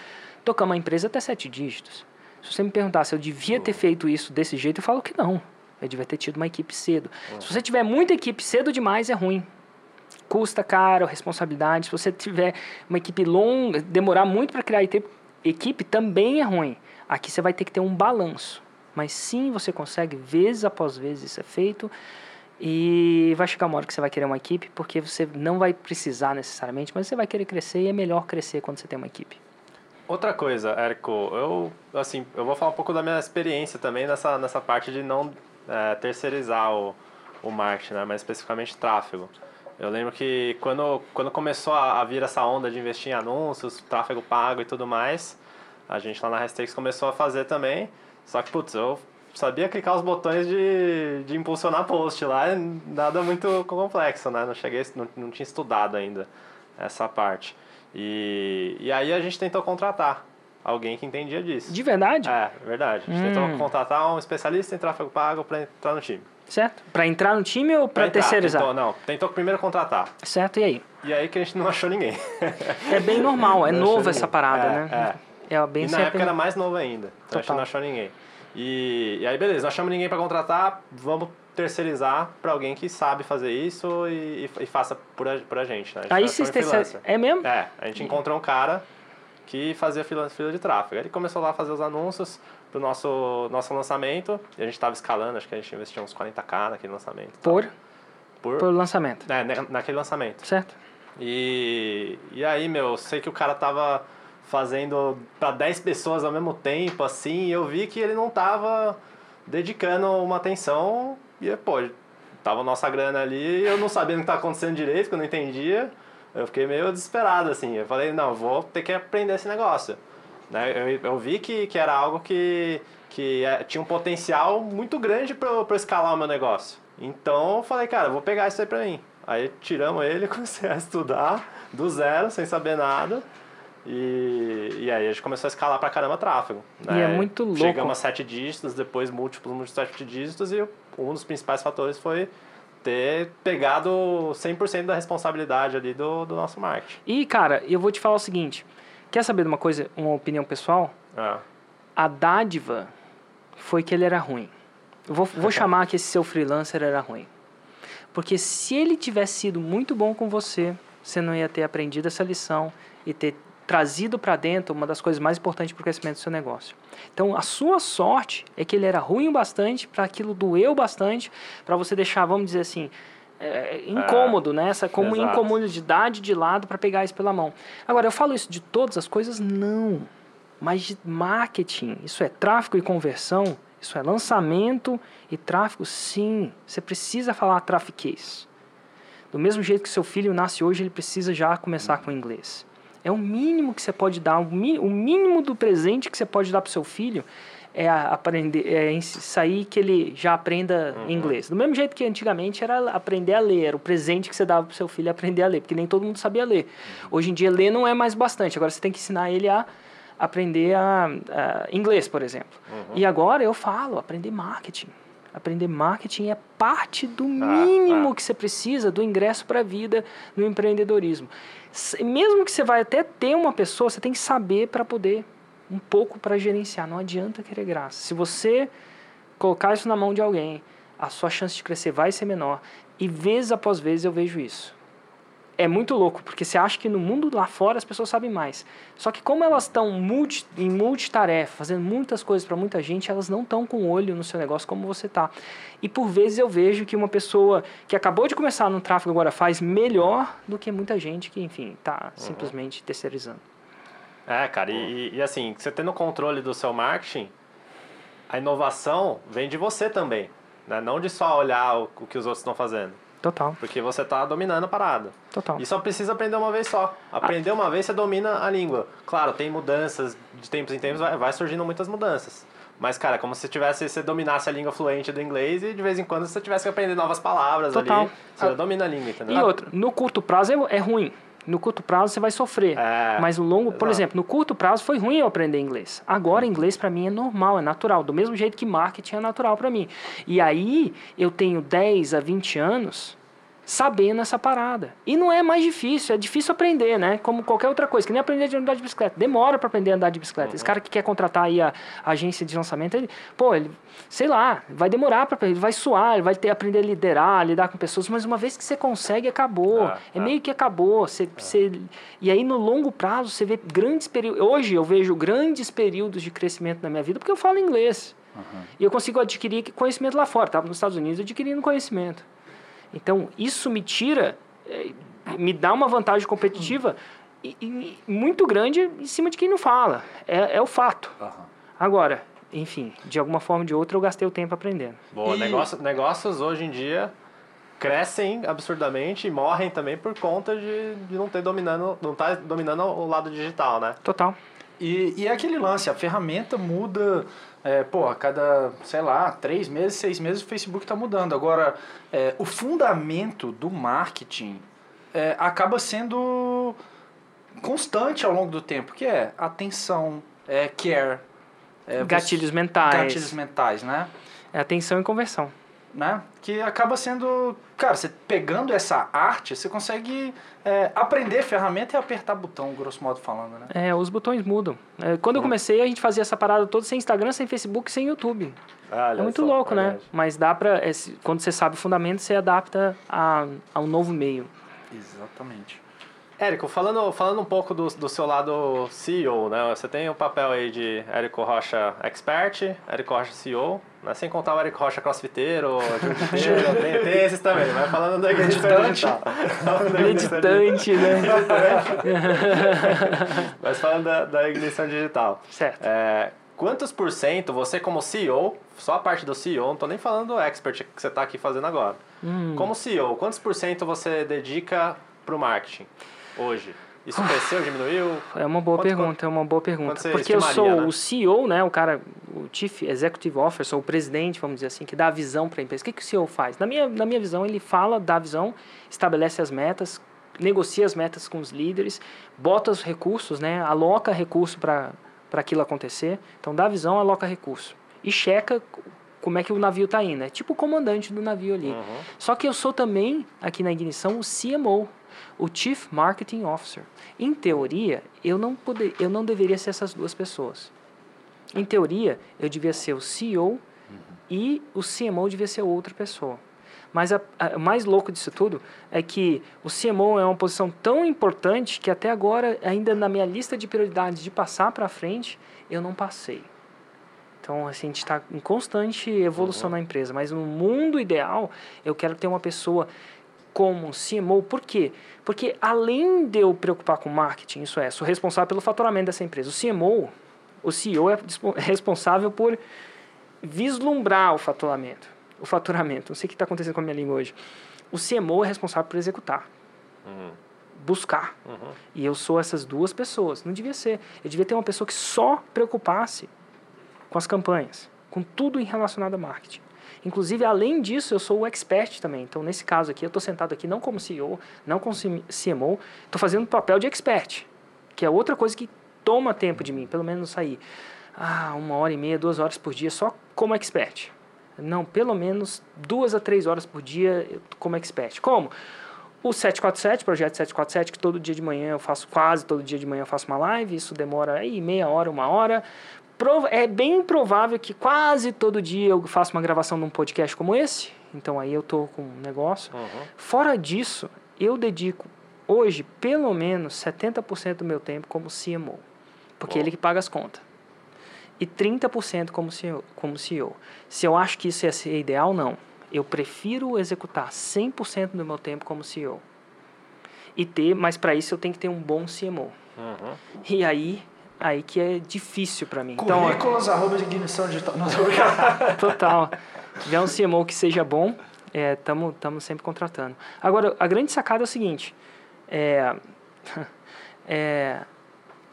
tocamos uma empresa até sete dígitos. Se você me perguntar se eu devia ter feito isso desse jeito, eu falo que não. Eu devia ter tido uma equipe cedo. Se você tiver muita equipe cedo demais, é ruim. Custa caro, responsabilidade. Se você tiver uma equipe longa, demorar muito para criar equipe- também é ruim. Aqui você vai ter que ter um balanço. Mas sim, você consegue, vez após vez, isso é feito. E vai chegar uma hora que você vai querer uma equipe, porque você não vai precisar necessariamente, mas você vai querer crescer e é melhor crescer quando você tem uma equipe. Outra coisa, Érico, eu assim, eu vou falar um pouco da minha experiência também nessa, nessa parte de não é, terceirizar o, o marketing, né, mas especificamente tráfego. Eu lembro que quando, quando começou a, a vir essa onda de investir em anúncios, tráfego pago e tudo mais, a gente lá na Hashtags começou a fazer também. Só que, putz, eu sabia clicar os botões de, de impulsionar post lá, nada muito complexo, né? Não cheguei, não, não tinha estudado ainda essa parte. E, e aí a gente tentou contratar alguém que entendia disso. De verdade? É, verdade. A gente Hum. tentou contratar um especialista em tráfego pago para entrar no time. Certo? Pra entrar no time ou entrar, terceirizar? Tentou, não, tentou primeiro contratar. Certo, e aí? E aí que a gente não achou ninguém. É bem normal, é novo essa ninguém. parada, É, né? É, bem e na época era mais novo ainda. Então a gente Total. não achou ninguém. E, e aí, beleza, não achamos ninguém para contratar, vamos terceirizar para alguém que sabe fazer isso e, e, faça por a, por a gente. Né? A gente Aí vocês terceirizam. É mesmo? É, a gente encontrou um cara que fazia fila, fila de tráfego. Aí Ele começou lá a fazer os anúncios pro nosso, nosso lançamento e a gente estava escalando, acho que a gente investiu uns 40k naquele lançamento. tá? Por, Por, por lançamento. é, na- naquele lançamento. Certo? E, e aí, meu, sei que o cara tava fazendo para 10 pessoas ao mesmo tempo, assim, e eu vi que ele não tava dedicando uma atenção e, pô, tava nossa grana ali, eu não sabia o que tava acontecendo direito, que eu não entendia, eu fiquei meio desesperado, assim, eu falei, não, vou ter que aprender esse negócio. Né? Eu, eu vi que, que era algo que, que é, tinha um potencial muito grande para escalar o meu negócio. Então eu falei, cara, vou pegar isso aí pra mim. Aí tiramos ele, comecei a estudar do zero, sem saber nada. E, e aí a gente começou a escalar pra caramba tráfego. Né? E é muito louco. Chegamos a sete dígitos, depois múltiplos, múltiplos sete dígitos, e um dos principais fatores foi ter pegado 100% da responsabilidade ali do, do nosso marketing. E, cara, eu vou te falar o seguinte. Quer saber de uma coisa, uma opinião pessoal? Ah, A dádiva foi que ele era ruim. Eu vou, vou chamar que esse seu freelancer era ruim. Porque se ele tivesse sido muito bom com você, você não ia ter aprendido essa lição e ter trazido para dentro uma das coisas mais importantes para o crescimento do seu negócio. Então, a sua sorte é que ele era ruim o bastante para aquilo doeu bastante para você deixar, vamos dizer assim, é, incômodo, né? Essa como exato. incomodidade de lado para pegar isso pela mão. Agora, eu falo isso de todas as coisas? Não. Mas de marketing, isso é tráfego e conversão, isso é lançamento e tráfego, sim. Você precisa falar trafiquês. Do mesmo jeito que seu filho nasce hoje, ele precisa já começar com inglês. É o mínimo que você pode dar, o mínimo do presente que você pode dar para o seu filho é aprender, é sair que ele já aprenda inglês. Do mesmo jeito que antigamente era aprender a ler, era o presente que você dava para seu filho aprender a ler, porque nem todo mundo sabia ler. Hoje em dia ler não é mais bastante, agora você tem que ensinar ele a aprender a, a inglês, por exemplo. E agora eu falo, aprender marketing. Aprender marketing é parte do mínimo ah. que você precisa do ingresso para a vida no empreendedorismo. Mesmo que você vai até ter uma pessoa, você tem que saber para poder um pouco para gerenciar. Não adianta querer graça. Se você colocar isso na mão de alguém, a sua chance de crescer vai ser menor. E vez após vez eu vejo isso. É muito louco, porque você acha que no mundo lá fora as pessoas sabem mais. Só que como elas estão multi, em multitarefa, fazendo muitas coisas para muita gente, elas não estão com o olho no seu negócio como você tá. E por vezes eu vejo que uma pessoa que acabou de começar no tráfego agora faz melhor do que muita gente que, enfim, tá simplesmente terceirizando. É, cara, e, e assim, você tendo controle do seu marketing, a inovação vem de você também. Né? Não de só olhar o, o que os outros estão fazendo. Total, Porque você está dominando a parada. total. E só precisa aprender uma vez só. Aprender uma vez, você domina a língua. Claro, tem mudanças, de tempos em tempos vai, vai surgindo muitas mudanças. Mas, cara, é como se tivesse, você dominasse a língua fluente do inglês e de vez em quando você tivesse que aprender novas palavras Total. ali. Você já domina a língua, entendeu? E outra, no curto prazo é, é ruim. No curto prazo você vai sofrer. É, mas no longo, por exato. exemplo, no curto prazo foi ruim eu aprender inglês. Agora inglês para mim é normal, é natural, do mesmo jeito que marketing é natural para mim. E aí eu tenho 10 a 20 anos sabendo essa parada. E não é mais difícil, é difícil aprender, né? Como qualquer outra coisa, que nem aprender a andar de bicicleta. Demora para aprender a andar de bicicleta. Esse cara que quer contratar aí a, a agência de lançamento, ele, pô, ele, sei lá, vai demorar para ele vai suar, ele vai ter aprender a liderar, lidar com pessoas, mas uma vez que você consegue, acabou. Ah, é ah. meio que acabou. Você, você, e aí no longo prazo você vê grandes períodos. Hoje eu vejo grandes períodos de crescimento na minha vida porque eu falo inglês. E eu consigo adquirir conhecimento lá fora. Estava nos Estados Unidos adquirindo conhecimento. Então, isso me tira, eh, me dá uma vantagem competitiva e, e muito grande em cima de quem não fala. É, é o fato. Agora, enfim, de alguma forma ou de outra eu gastei o tempo aprendendo. Boa, E- negócio- negócios hoje em dia crescem absurdamente e morrem também por conta de, de não ter dominando, não estar tá dominando o lado digital, né? Total. E, e é aquele lance, a ferramenta muda, é, pô, a cada, sei lá, três meses, seis meses o Facebook está mudando. Agora, é, o fundamento do marketing é, acaba sendo constante ao longo do tempo, que é atenção, é care. É, gatilhos mentais. Gatilhos mentais, né? É atenção e conversão né? Que acaba sendo, cara, você pegando essa arte, você consegue é, aprender ferramenta e apertar botão, grosso modo falando, né? É, os botões mudam. É, quando eu comecei, a gente fazia essa parada toda sem Instagram, sem Facebook, sem YouTube. Olha é muito só, louco, né? verdade. né? Mas dá pra, é, quando você sabe o fundamento, você adapta a, a um novo meio. Exatamente. Érico, falando, falando um pouco do, do seu lado CEO, né? Você tem o papel aí de Érico Rocha Expert, Érico Rocha CEO, né? sem contar o Érico Rocha crossfiteiro, jiu tem, tem esses também, vai falando da Meditante. Meditante, né? Mas falando da, da ignição digital. Certo. É, quantos por cento você como CEO, só a parte do CEO, não estou nem falando do expert que você está aqui fazendo agora. Hum. Como CEO, quantos por cento você dedica para o marketing? Hoje? Isso cresceu, diminuiu? É uma boa quanto, pergunta, quanto, é uma boa pergunta. Porque eu sou né? o CEO, né, o cara, o Chief Executive Officer, o presidente, vamos dizer assim, que dá a visão para a empresa. O que, que o CEO faz? Na minha, na minha visão, ele fala, dá a visão, estabelece as metas, negocia as metas com os líderes, bota os recursos, né, aloca recurso para aquilo acontecer. Então, dá a visão, aloca recurso. E checa como é que o navio está indo. É tipo o comandante do navio ali. Uhum. Só que eu sou também, aqui na ignição, o CMO, o Chief Marketing Officer. Em teoria, eu não, poder, eu não deveria ser essas duas pessoas. Em teoria, eu devia ser o CEO uhum. e o CMO devia ser outra pessoa. Mas a, a, o mais louco disso tudo é que o CMO é uma posição tão importante que até agora, ainda na minha lista de prioridades de passar para frente, eu não passei. Então, assim, a gente está em constante evolução uhum. na empresa. Mas no mundo ideal, eu quero ter uma pessoa como CMO. Por quê? Porque além de eu preocupar com marketing, isso é, sou responsável pelo faturamento dessa empresa. O CMO, o CEO é responsável por vislumbrar o faturamento. O faturamento. Não sei o que está acontecendo com a minha língua hoje. O CMO é responsável por executar. Uhum. Buscar. Uhum. E eu sou essas duas pessoas. Não devia ser. Eu devia ter uma pessoa que só preocupasse com as campanhas, com tudo em relacionado a marketing. Inclusive, além disso, eu sou o expert também. Então, nesse caso aqui, eu estou sentado aqui não como CEO, não como CMO, estou fazendo papel de expert, que é outra coisa que toma tempo de mim, pelo menos sair ah, uma hora e meia, duas horas por dia só como expert. Não, pelo menos duas a três horas por dia como expert. Como? O 747, projeto 747, que todo dia de manhã eu faço, quase todo dia de manhã eu faço uma live, isso demora aí meia hora, uma hora é bem provável que quase todo dia eu faça uma gravação de um podcast como esse. Então aí eu tô com um negócio. Uhum. Fora disso, eu dedico hoje pelo menos 70% do meu tempo como CMO. Porque oh. ele que paga as contas. E 30% como CEO, como CEO. Se eu acho que isso ia ser ideal, não. Eu prefiro executar 100% do meu tempo como CEO. E ter, mas para isso eu tenho que ter um bom CMO. Uhum. E aí aí que é difícil para mim. Então, Currículos, então, arroba de ignição digital. Não, Total. Se tiver um CMO que seja bom, estamos é, sempre contratando. Agora, a grande sacada é o seguinte, é, é,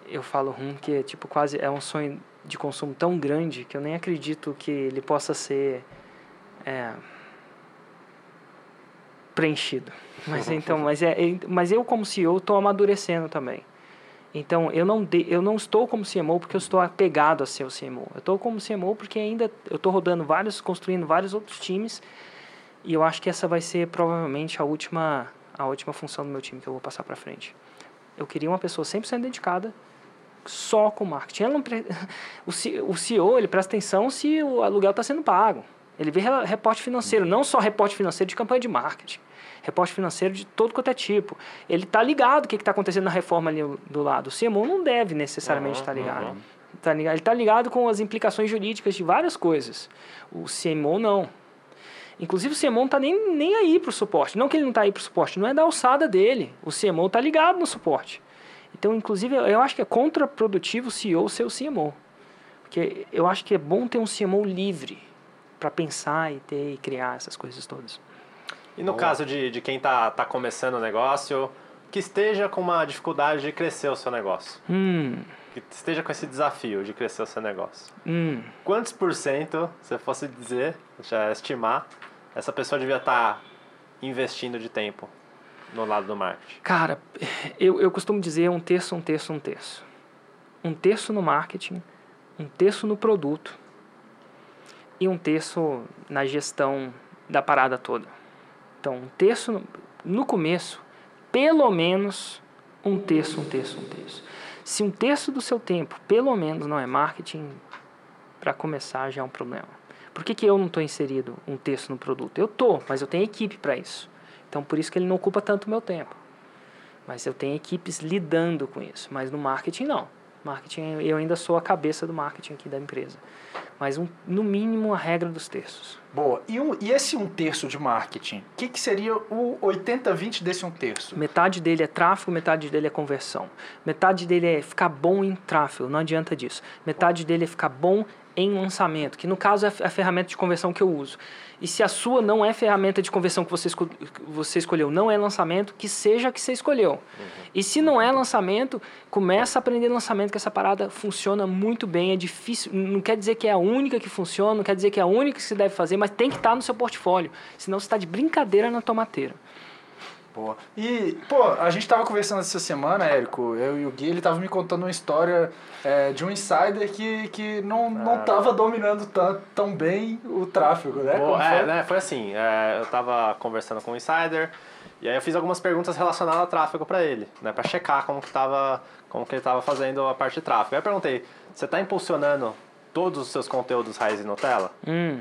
eu falo rum que é tipo quase é um sonho de consumo tão grande que eu nem acredito que ele possa ser é, preenchido. Mas então, mas é, mas eu como CEO estou amadurecendo também. Então, eu não, de, eu não estou como CMO porque eu estou apegado a ser o CMO. Eu estou como CMO porque ainda eu estou rodando vários, construindo vários outros times e eu acho que essa vai ser provavelmente a última, a última função do meu time que eu vou passar para frente. Eu queria uma pessoa 100% dedicada só com marketing. Ela não pre... o CEO ele presta atenção se o aluguel está sendo pago. Ele vê reporte financeiro, não só reporte financeiro de campanha de marketing reporte financeiro de todo quanto é tipo. Ele está ligado o que está acontecendo na reforma ali do lado. O CMO não deve necessariamente estar uhum, tá ligado. Uhum. Tá ligado. Ele está ligado com as implicações jurídicas de várias coisas. O CMO não. Inclusive o CMO não está nem, nem aí para o suporte. Não que ele não está aí para o suporte, não é da alçada dele. O CMO está ligado no suporte. Então, inclusive, eu acho que é contraprodutivo o CEO ser o CMO. Porque eu acho que é bom ter um CMO livre para pensar e ter e criar essas coisas todas. E no caso de, de quem está tá começando o negócio, que esteja com uma dificuldade de crescer o seu negócio. Hum, Que esteja com esse desafio de crescer o seu negócio. hum. Quantos por cento, se fosse dizer, já estimar, essa pessoa devia estar investindo de tempo no lado do marketing? Cara, eu, eu costumo dizer um terço, um terço, um terço. Um terço no marketing, um terço no produto e um terço na gestão da parada toda. Então, um terço no, começo, pelo menos um terço, um terço, um terço. Se um terço do seu tempo, pelo menos, não é marketing, para começar já é um problema. Por que, que eu não estou inserido um terço no produto? Eu tô, mas eu tenho equipe para isso. Então, por isso que ele não ocupa tanto meu tempo. Mas eu tenho equipes lidando com isso. Mas no marketing, não. Marketing, eu ainda sou a cabeça do marketing aqui da empresa. Mas, um, no mínimo, a regra dos terços. Boa. E, um, e esse um terço de marketing? O que, que seria o 80-20 desse um terço? Metade dele é tráfego, metade dele é conversão. Metade dele é ficar bom em tráfego, não adianta disso. Metade dele é ficar bom em lançamento, que no caso é a ferramenta de conversão que eu uso. E se a sua não é ferramenta de conversão que você, esco você escolheu, não é lançamento, que seja a que você escolheu. E se não é lançamento, começa a aprender lançamento, que essa parada funciona muito bem, é difícil, não quer dizer que é a única que funciona, não quer dizer que é a única que se deve fazer, mas tem que estar no seu portfólio, senão você está de brincadeira na tomateira. Boa. E, pô, a gente tava conversando essa semana, Érico, eu e o Gui, ele tava me contando uma história é, de um insider que, que não, não tava dominando tão, tão bem o tráfego, né? Pô, Como é, foi? né, foi assim, é, eu tava conversando com o Insider, e aí eu fiz algumas perguntas relacionadas ao tráfego para ele, né, para checar como que tava, como que ele tava fazendo a parte de tráfego. Aí eu perguntei, você tá impulsionando todos os seus conteúdos raiz e Nutella? Hum,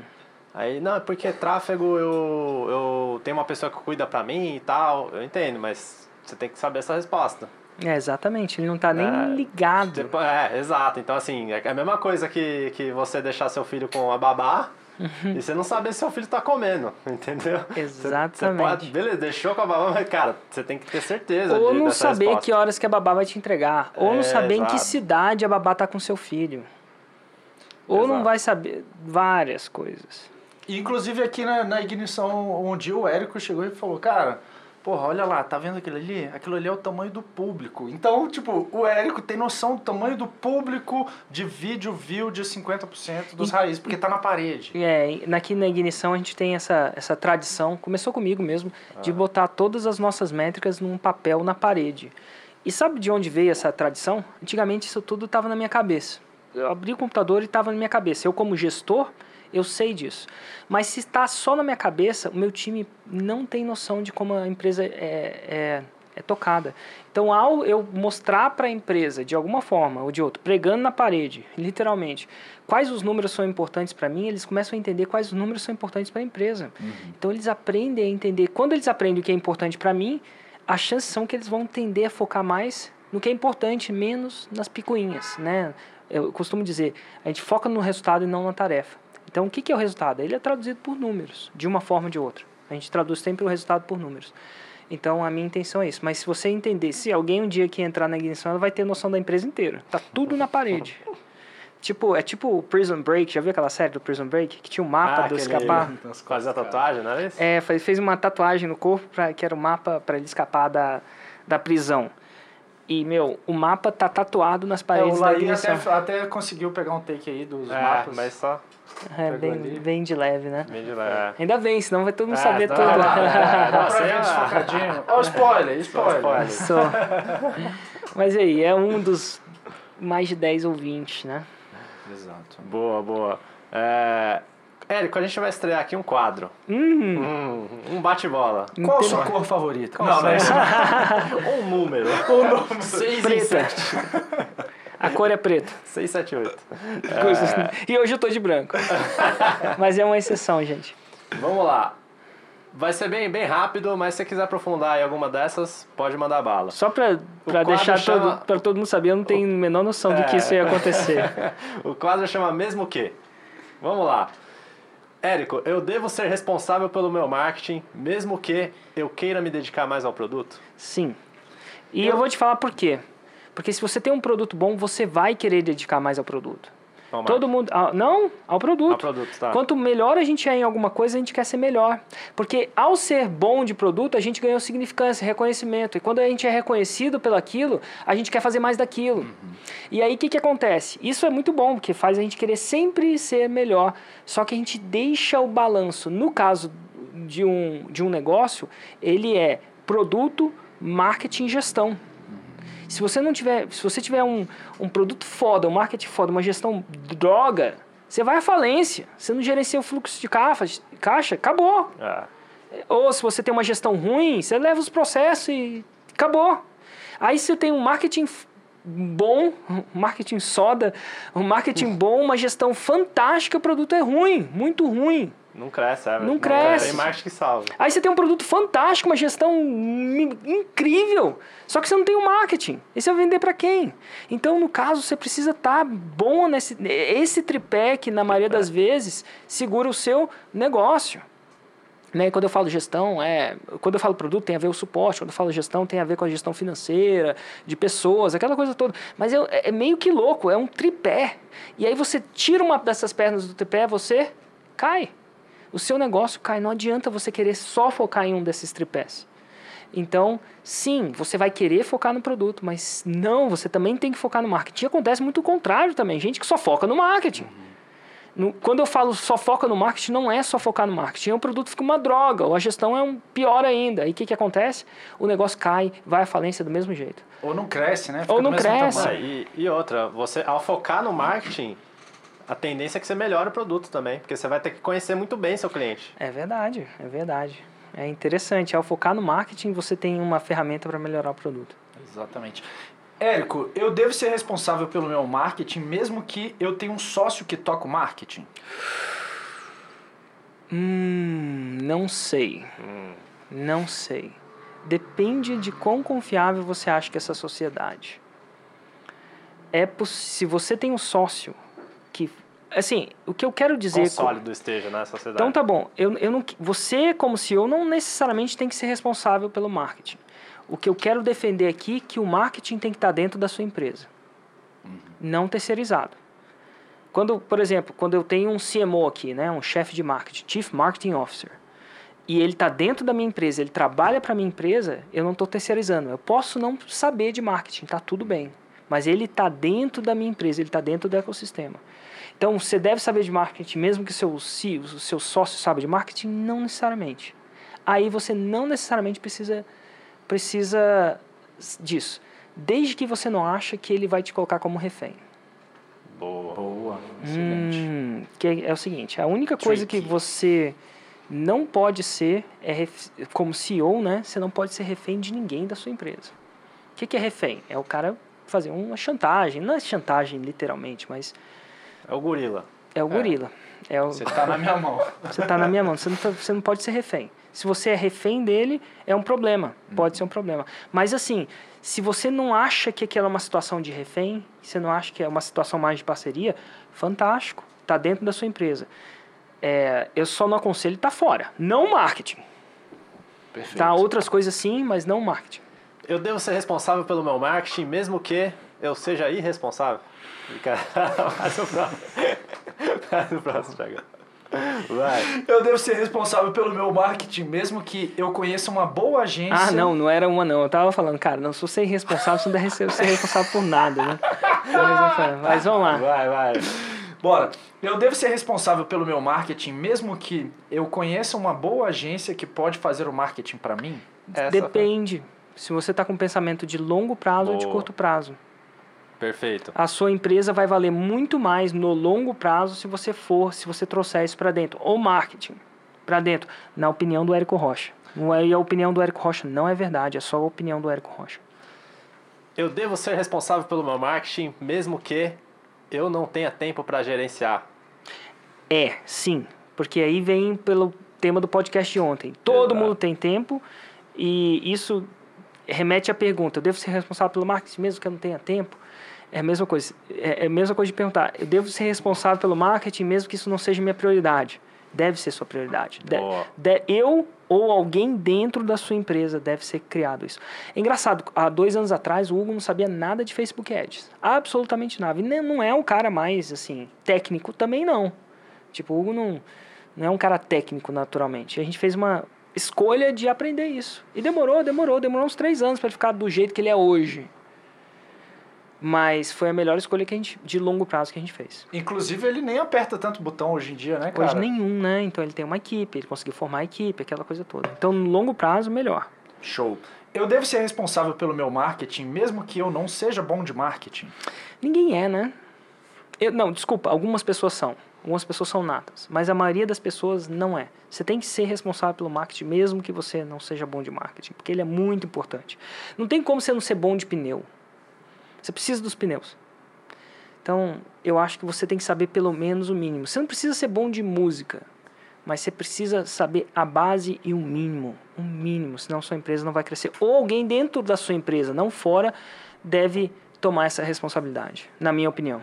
Aí, não, é porque tráfego eu, eu tenho uma pessoa que cuida pra mim e tal, eu entendo, mas você tem que saber essa resposta. é, exatamente, ele não está nem É, ligado. Tipo, é, exato. Então, assim, é a mesma coisa que, que você deixar seu filho com a babá e você não saber se seu filho tá comendo, entendeu? Você- Você Exatamente. pode, beleza, deixou com a babá, mas, cara, você tem que ter certeza Ou de, não saber resposta. que horas que a babá vai te entregar. Ou É, não saber em que exato. cidade a babá tá com seu filho. Ou não Exato. vai saber várias coisas. E, Inclusive aqui na, na ignição, um dia o Érico chegou e falou, cara, porra, olha lá, tá vendo aquilo ali? Aquilo ali é o tamanho do público. Então, tipo, o Érico tem noção do tamanho do público de vídeo view de 50% dos raízes, porque tá na parede. É, e aqui na Ignição a gente tem essa, essa tradição, começou comigo mesmo, de botar todas as nossas métricas num papel na parede. E sabe de onde veio essa tradição? Antigamente isso tudo estava na minha cabeça. Eu abri o computador e estava na minha cabeça. Eu, como gestor, eu sei disso. Mas se está só na minha cabeça, o meu time não tem noção de como a empresa é, é, é tocada. Então, ao eu mostrar para a empresa, de alguma forma ou de outra, pregando na parede, literalmente, quais os números são importantes para mim, eles começam a entender quais os números são importantes para a empresa. Então, eles aprendem a entender. Quando eles aprendem o que é importante para mim, as chances são que eles vão tender a focar mais no que é importante, menos nas picuinhas, né? Eu costumo dizer, a gente foca no resultado e não na tarefa. Então, o que que é o resultado? Ele é traduzido por números, de uma forma ou de outra. A gente traduz sempre o resultado por números. Então, a minha intenção é isso. Mas se você entender, se alguém um dia que entrar na ignição, ela vai ter noção da empresa inteira. Tá tudo na parede. Tipo, é tipo o Prison Break, já viu aquela série do Prison Break? Que tinha um mapa Ah, do aquele- escapar? Fazer a tatuagem, não era isso? É, fez, fez uma tatuagem no corpo pra, que era o mapa para ele escapar da, da prisão. E, meu, o mapa tá tatuado nas É, paredes o da Laí ignição. até, até conseguiu pegar um take aí dos É, mapas. mas só É, pegou bem, bem de leve, né? meio de leve. Ainda bem, senão vai todo mundo É, saber não, tudo. não, não, Dá não, ver lá. desfocadinho. Ó, spoiler, spoiler. spoiler. Só. Mas aí, é um dos mais de 10 ouvintes, né? Exato. Boa, boa. É... Érico, a gente vai estrear aqui um quadro. Hum, Um, um bate-bola. Qual a sua cor favorita? Qual não, a não é isso. Ou um número. Seis em preta. A cor é preta. 6, 7, 8. Coisas- E hoje eu tô de branco. Mas é uma exceção, gente. Vamos lá. Vai ser bem, bem rápido, mas se você quiser aprofundar em alguma dessas, pode mandar bala. Só quadro deixar chama- todo, pra todo mundo saber, eu não tenho a menor noção do que É. isso ia acontecer. o quadro chama Mesmo Que. Vamos lá. Érico, eu devo ser responsável pelo meu marketing, mesmo que eu queira me dedicar mais ao produto? Sim. E eu, vou te falar por quê. Porque se você tem um produto bom, você vai querer dedicar mais ao produto. Ao Todo mundo. não, ao produto. Ao produto, tá. Quanto melhor a gente é em alguma coisa, a gente quer ser melhor. Porque ao ser bom de produto, a gente ganhou significância, reconhecimento. E quando a gente é reconhecido pelaquilo, a gente quer fazer mais daquilo. E aí o que, que acontece? Isso é muito bom, porque faz a gente querer sempre ser melhor. Só que a gente deixa o balanço. No caso de um, de um negócio, ele é produto, marketing e gestão. Se você não tiver, se você tiver um, um produto foda, um marketing foda, uma gestão droga, você vai à falência. Você não gerencia o fluxo de caixa, caixa acabou. É. Ou se você tem uma gestão ruim, você leva os processos e acabou. Aí você tem um marketing bom, marketing soda, um marketing bom, uma gestão fantástica, o produto é ruim, muito ruim. Não cresce, é. Não cresce. Tem marketing que salva. Aí você tem um produto fantástico, uma gestão incrível, só que você não tem o marketing. E você vai vender para quem? Então, no caso, você precisa estar bom nesse esse tripé que na maioria das vezes segura o seu negócio. Né? Quando eu falo gestão, é, quando eu falo produto, tem a ver com o suporte. Quando eu falo gestão, tem a ver com a gestão financeira, de pessoas, aquela coisa toda. Mas é, é meio que louco, é um tripé. E aí você tira uma dessas pernas do tripé, você cai. O seu negócio cai. Não adianta você querer só focar em um desses tripés. Então, sim, você vai querer focar no produto, mas não, você também tem que focar no marketing. Acontece muito o contrário também, gente que só foca no marketing. No- quando eu falo só foca no marketing, não é só focar no marketing. O produto fica uma droga, ou a gestão é um pior ainda. Aí o que, que acontece? O negócio cai, vai à falência do mesmo jeito. Ou não cresce, né? Fica Ou não cresce. É, e, e outra, você ao focar no marketing, a tendência é que você melhore o produto também, porque você vai ter que conhecer muito bem seu cliente. É verdade, é verdade. É interessante. Ao focar no marketing, você tem uma ferramenta para melhorar o produto. Exatamente. Érico, eu devo ser responsável pelo meu marketing, mesmo que eu tenha um sócio que toca o marketing? Hum, não sei. Não sei. Depende de quão confiável você acha que é essa sociedade. É poss- se você tem um sócio que assim, o que eu quero dizer Quão com- sólido esteja na sociedade. Então tá bom. Eu, eu não, você, como CEO, não necessariamente tem que ser responsável pelo marketing. O que eu quero defender aqui é que o marketing tem que estar dentro da sua empresa, não terceirizado. Quando, por exemplo, quando eu tenho um CMO aqui, né, um chefe de marketing, Chief Marketing Officer, e ele está dentro da minha empresa, ele trabalha para a minha empresa, eu não estou terceirizando. Eu posso não saber de marketing, tá tudo bem. Mas ele está dentro da minha empresa, ele está dentro do ecossistema. Então, você deve saber de marketing, mesmo que seu CEO, o seu sócio saiba de marketing? Não necessariamente. Aí você não necessariamente precisa, precisa disso. Desde que você não acha que ele vai te colocar como refém. Boa. Boa, excelente. Hum, que é, é o seguinte, a única coisa que Tricky. você não pode ser, é ref- como CEO, né? Você não pode ser refém de ninguém da sua empresa. O que, que é refém? É o cara fazer uma chantagem. Não é chantagem literalmente, mas É o gorila. é o gorila. É o, Você tá na minha mão. você está na minha mão, você não, tá- você não pode ser refém. Se você é refém dele, é um problema. Pode ser um problema. Mas assim, se você não acha que aquela é uma situação de refém, você não acha que é uma situação mais de parceria, fantástico. Está dentro da sua empresa. É, eu só não aconselho estar fora. Não marketing. Perfeito. Tá? Outras coisas sim, mas não marketing. Eu devo ser responsável pelo meu marketing, mesmo que eu seja irresponsável? Fica- Faz o próximo. Faz o próximo, Thiago. Vai. Eu devo ser responsável pelo meu marketing, mesmo que eu conheça uma boa agência. Ah, não, não era uma não. Eu tava falando, cara, não, se você é irresponsável, você não deve ser, ser responsável por nada, né? Mas, mas vamos lá. Vai, vai. Bora. Eu devo ser responsável pelo meu marketing, mesmo que eu conheça uma boa agência que pode fazer o marketing para mim? Essa Depende. Se você está com um pensamento de longo prazo ou de Boa. curto prazo. Perfeito. A sua empresa vai valer muito mais no longo prazo se você for, se você trouxer isso para dentro. Ou marketing para dentro, na opinião do Érico Rocha. Não é- E a opinião do Érico Rocha não é verdade, é só a opinião do Érico Rocha. Eu devo ser responsável pelo meu marketing, mesmo que eu não tenha tempo para gerenciar. É, sim. Porque aí vem pelo tema do podcast de ontem. Todo Exato. mundo tem tempo e isso remete à pergunta: eu devo ser responsável pelo marketing mesmo que eu não tenha tempo? É a mesma coisa. É é a mesma coisa de perguntar: eu devo ser responsável pelo marketing mesmo que isso não seja minha prioridade? Deve ser sua prioridade. De- de- eu ou alguém dentro da sua empresa deve ser criado isso. É engraçado, há dois anos atrás o Hugo não sabia nada de Facebook Ads. Absolutamente nada. E não é um cara mais, assim, técnico também não. Tipo, o Hugo não, não é um cara técnico naturalmente. A gente fez uma escolha de aprender isso. E demorou, demorou, demorou uns três anos para ele ficar do jeito que ele é hoje. Mas foi a melhor escolha que a gente, de longo prazo que a gente fez. Inclusive, ele nem aperta tanto botão hoje em dia, né, cara? Hoje nenhum, né? Então ele tem uma equipe, ele conseguiu formar a equipe, aquela coisa toda. Então, no longo prazo, melhor. Show. Eu devo ser responsável pelo meu marketing, mesmo que eu não seja bom de marketing? Ninguém é, né? Eu, não, desculpa, algumas pessoas são. Algumas pessoas são natas, mas a maioria das pessoas não é. Você tem que ser responsável pelo marketing, mesmo que você não seja bom de marketing, porque ele é muito importante. Não tem como você não ser bom de pneu. Você precisa dos pneus. Então, eu acho que você tem que saber pelo menos o mínimo. Você não precisa ser bom de música, mas você precisa saber a base e o mínimo. Um mínimo, senão sua empresa não vai crescer. Ou alguém dentro da sua empresa, não fora, deve tomar essa responsabilidade, na minha opinião.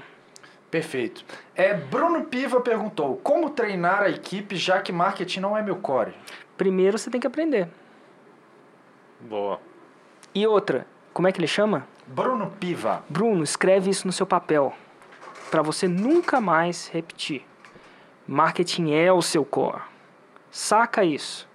Perfeito. É, Bruno Piva perguntou: como treinar a equipe já que marketing não é meu core? Primeiro você tem que aprender. Boa. E outra, como é que ele chama? Bruno Piva. Bruno, escreve isso no seu papel para você nunca mais repetir. Marketing é o seu core. Saca isso.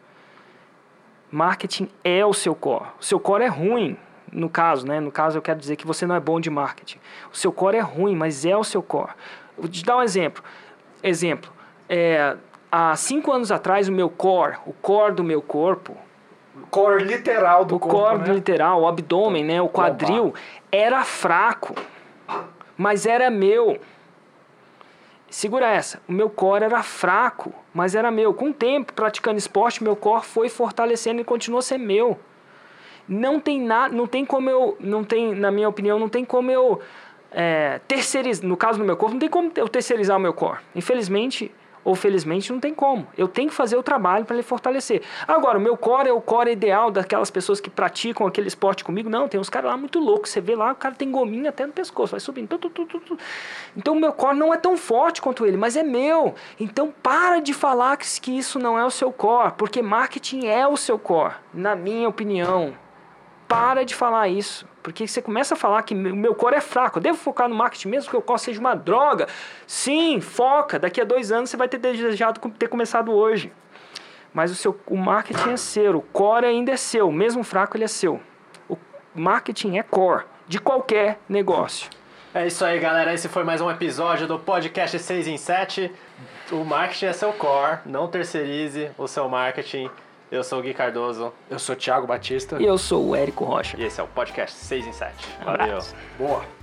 Marketing é o seu core. O seu core é ruim, no caso, né? No caso eu quero dizer que você não é bom de marketing. O seu core é ruim, mas é o seu core. Vou te dar um exemplo. Exemplo. É, há cinco anos atrás o meu core, o core do meu corpo, core literal do o corpo, core né? literal, o abdômen, né, o quadril, era fraco, mas era meu. Segura essa. O meu core era fraco, mas era meu. Com o tempo, praticando esporte, meu core foi fortalecendo e continuou a ser meu. Não tem nada, não tem como eu, não tem, na minha opinião, não tem como eu é, terceirizar. No caso do meu corpo, não tem como eu terceirizar o meu core. Infelizmente, ou felizmente não tem como. Eu tenho que fazer o trabalho para ele fortalecer. Agora, o meu core é o core ideal daquelas pessoas que praticam aquele esporte comigo. Não, tem uns caras lá muito loucos. Você vê lá, o cara tem gominho até no pescoço, vai subindo. Tu, tu, tu, então, o meu core não é tão forte quanto ele, mas é meu. Então, para de falar que isso não é o seu core, porque marketing é o seu core, na minha opinião. Para de falar isso. Porque você começa a falar que o meu core é fraco, eu devo focar no marketing mesmo que o core seja uma droga. Sim, foca. Daqui a dois anos você vai ter desejado ter começado hoje. Mas o, seu, o marketing é seu, o core ainda é seu. Mesmo fraco, ele é seu. O marketing é core de qualquer negócio. É isso aí, galera. Esse foi mais um episódio do podcast 6 em 7. O marketing é seu core. Não terceirize o seu marketing. Eu sou o Gui Cardoso. Eu sou o Thiago Batista. E eu sou o Érico Rocha. E esse é o podcast 6 em 7. Valeu. Boa.